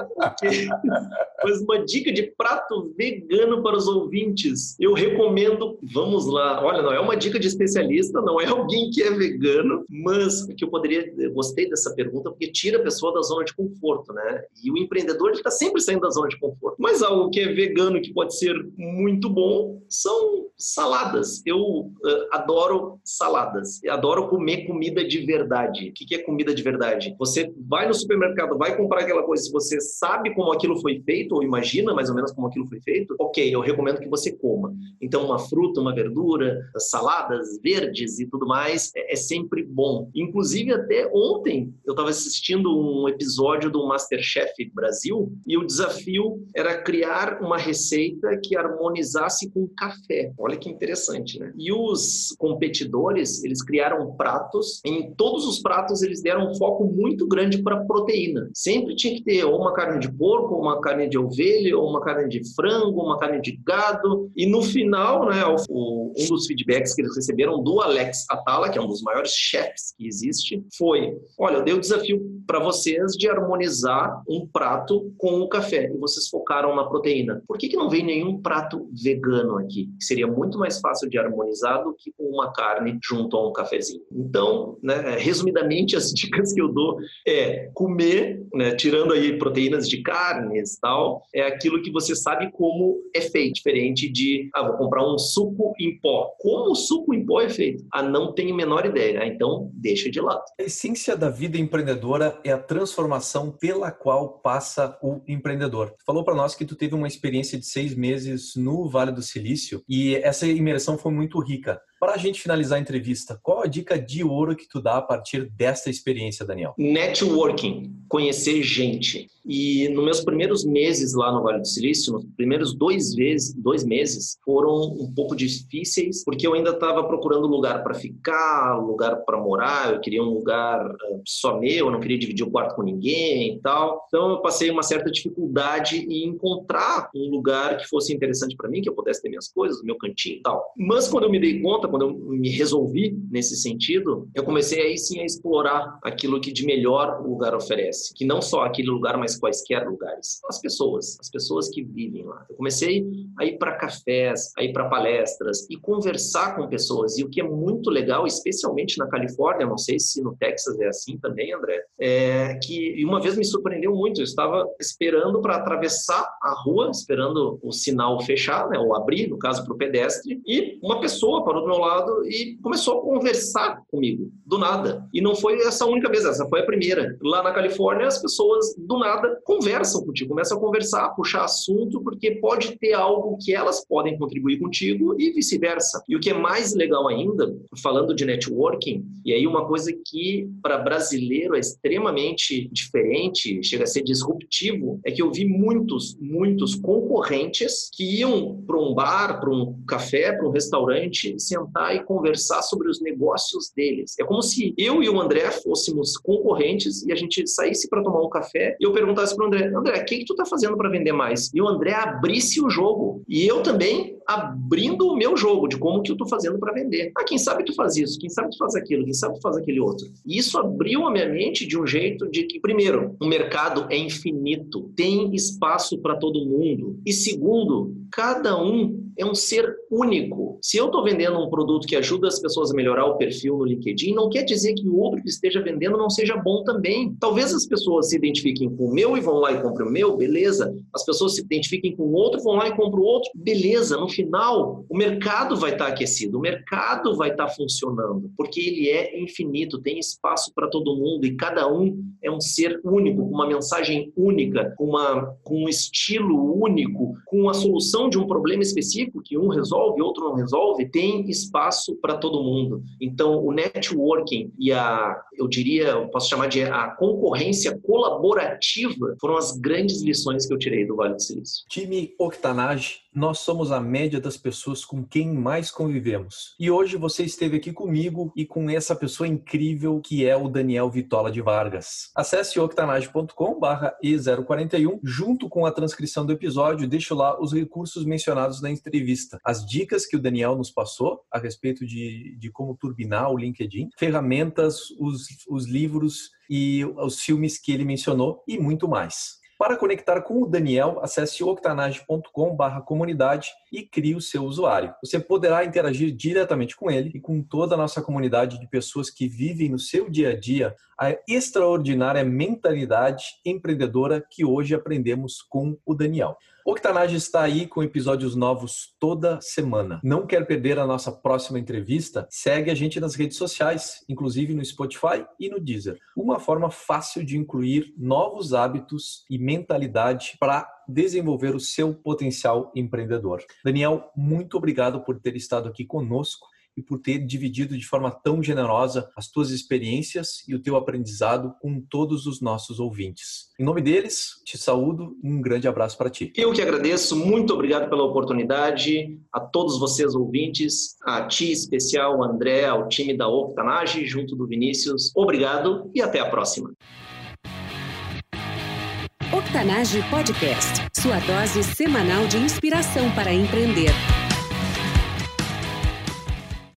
Mas uma dica de prato vegano para os ouvintes. Eu recomendo, vamos lá. Olha, não é uma dica de especialista, não é alguém que é vegano, mas que eu poderia, eu gostei dessa pergunta porque tira a pessoa da zona de conforto, né? E o empreendedor está sempre saindo da zona de conforto. Mas algo que é vegano que pode ser muito bom são saladas. Eu uh, adoro saladas. Eu adoro comer comida de verdade. O que é comida de verdade? Você vai no supermercado, vai comprar aquela coisa, se você sabe como aquilo foi feito, ou imagina mais ou menos como aquilo foi feito, ok, eu recomendo que você coma. Então, uma fruta, uma verdura, saladas verdes e tudo mais é, é sempre bom. Inclusive, até ontem eu estava assistindo um episódio do Masterchef Brasil e o desafio era criar uma receita que harmonizasse com café. Olha que interessante, né? E os competidores, eles criaram pratos, em todos os pratos eles deram um foco muito muito grande para proteína. Sempre tinha que ter ou uma carne de porco, ou uma carne de ovelha, ou uma carne de frango, uma carne de gado. E no final, né, o, um dos feedbacks que eles receberam do Alex Atala, que é um dos maiores chefs que existe, foi: olha, eu dei o desafio para vocês de harmonizar um prato com o café e vocês focaram na proteína. Por que, que não vem nenhum prato vegano aqui? Seria muito mais fácil de harmonizar do que uma carne junto a um cafezinho. Então, né, resumidamente, as dicas que eu dou é comer, né, tirando aí proteínas de carnes tal, é aquilo que você sabe como é feito, diferente de, ah, vou comprar um suco em pó. Como o suco em pó é feito? Ah, não tenho a menor ideia, né? então deixa de lado. A essência da vida empreendedora é a transformação pela qual passa o empreendedor. Falou para nós que tu teve uma experiência de seis meses no Vale do Silício e essa imersão foi muito rica. Para a gente finalizar a entrevista, qual a dica de ouro que tu dá a partir dessa experiência, Daniel? Networking, conhecer gente. E nos meus primeiros meses lá no Vale do Silício, nos primeiros dois, vezes, dois meses, foram um pouco difíceis, porque eu ainda estava procurando lugar para ficar, lugar para morar, eu queria um lugar uh, só meu, eu não queria dividir o quarto com ninguém e tal. Então eu passei uma certa dificuldade em encontrar um lugar que fosse interessante para mim, que eu pudesse ter minhas coisas, meu cantinho e tal. Mas quando eu me dei conta, quando eu me resolvi nesse sentido, eu comecei aí sim a explorar aquilo que de melhor o lugar oferece, que não só aquele lugar, mas quaisquer lugares. As pessoas, as pessoas que vivem lá. Eu comecei a ir para cafés, a ir para palestras e conversar com pessoas. E o que é muito legal, especialmente na Califórnia, não sei se no Texas é assim também, André, é que uma vez me surpreendeu muito. Eu estava esperando para atravessar a rua, esperando o sinal fechar, né, ou abrir, no caso, para o pedestre, e uma pessoa parou do meu lado e começou a conversar comigo, do nada. E não foi essa única vez, essa foi a primeira. Lá na Califórnia, as pessoas, do nada, conversam contigo, começam a conversar, a puxar assunto, porque pode ter algo que elas podem contribuir contigo e vice-versa. E o que é mais legal ainda, falando de networking, e aí uma coisa que para brasileiro é extremamente diferente, chega a ser disruptivo, é que eu vi muitos, muitos concorrentes que iam para um bar, para um café, para um restaurante, sentar e conversar sobre os negócios deles. É como se eu e o André fôssemos concorrentes e a gente saísse para tomar um café e eu perguntasse para o André: André, o que, que tu está fazendo para vender mais? E o André abrisse o jogo. E eu também abrindo o meu jogo de como que eu estou fazendo para vender. Ah, quem sabe tu faz isso, quem sabe tu faz aquilo, quem sabe tu faz aquele outro. E isso abriu a minha mente de um jeito de que, primeiro, o mercado é infinito, tem espaço para todo mundo. E segundo, cada um é um ser único. Se eu estou vendendo um produto que ajuda as pessoas a melhorar o perfil no LinkedIn, não quer dizer que o outro que esteja vendendo não seja bom também. Talvez as pessoas se identifiquem com o meu e vão lá e comprem o meu, beleza. As pessoas se identifiquem com o outro, vão lá e compram o outro, beleza. No final, o mercado vai estar tá aquecido, o mercado vai estar tá funcionando, porque ele é infinito, tem espaço para todo mundo e cada um é um ser único, com uma mensagem única, com, uma, com um estilo único, com uma solução de um problema específico que um resolve, outro não resolve, tem espaço para todo mundo. Então, o networking e a, eu diria, eu posso chamar de a concorrência colaborativa foram as grandes lições que eu tirei do Vale do Silício. Time Octanage nós somos a média das pessoas com quem mais convivemos. E hoje você esteve aqui comigo e com essa pessoa incrível que é o Daniel Vitola de Vargas. Acesse octanage.com E041 junto com a transcrição do episódio, deixo lá os recursos mencionados na entrevista, as dicas que o Daniel nos passou a respeito de, de como turbinar o LinkedIn, ferramentas, os, os livros e os filmes que ele mencionou e muito mais. Para conectar com o Daniel, acesse octanage.com/comunidade e crie o seu usuário. Você poderá interagir diretamente com ele e com toda a nossa comunidade de pessoas que vivem no seu dia a dia a extraordinária mentalidade empreendedora que hoje aprendemos com o Daniel. Octanage está aí com episódios novos toda semana. Não quer perder a nossa próxima entrevista? Segue a gente nas redes sociais, inclusive no Spotify e no Deezer. Uma forma fácil de incluir novos hábitos e mentalidade para desenvolver o seu potencial empreendedor. Daniel, muito obrigado por ter estado aqui conosco e por ter dividido de forma tão generosa as tuas experiências e o teu aprendizado com todos os nossos ouvintes. Em nome deles, te saúdo e um grande abraço para ti. Eu que agradeço, muito obrigado pela oportunidade, a todos vocês ouvintes, a ti especial, André, ao time da Octanage, junto do Vinícius. Obrigado e até a próxima. Octanage Podcast, sua dose semanal de inspiração para empreender.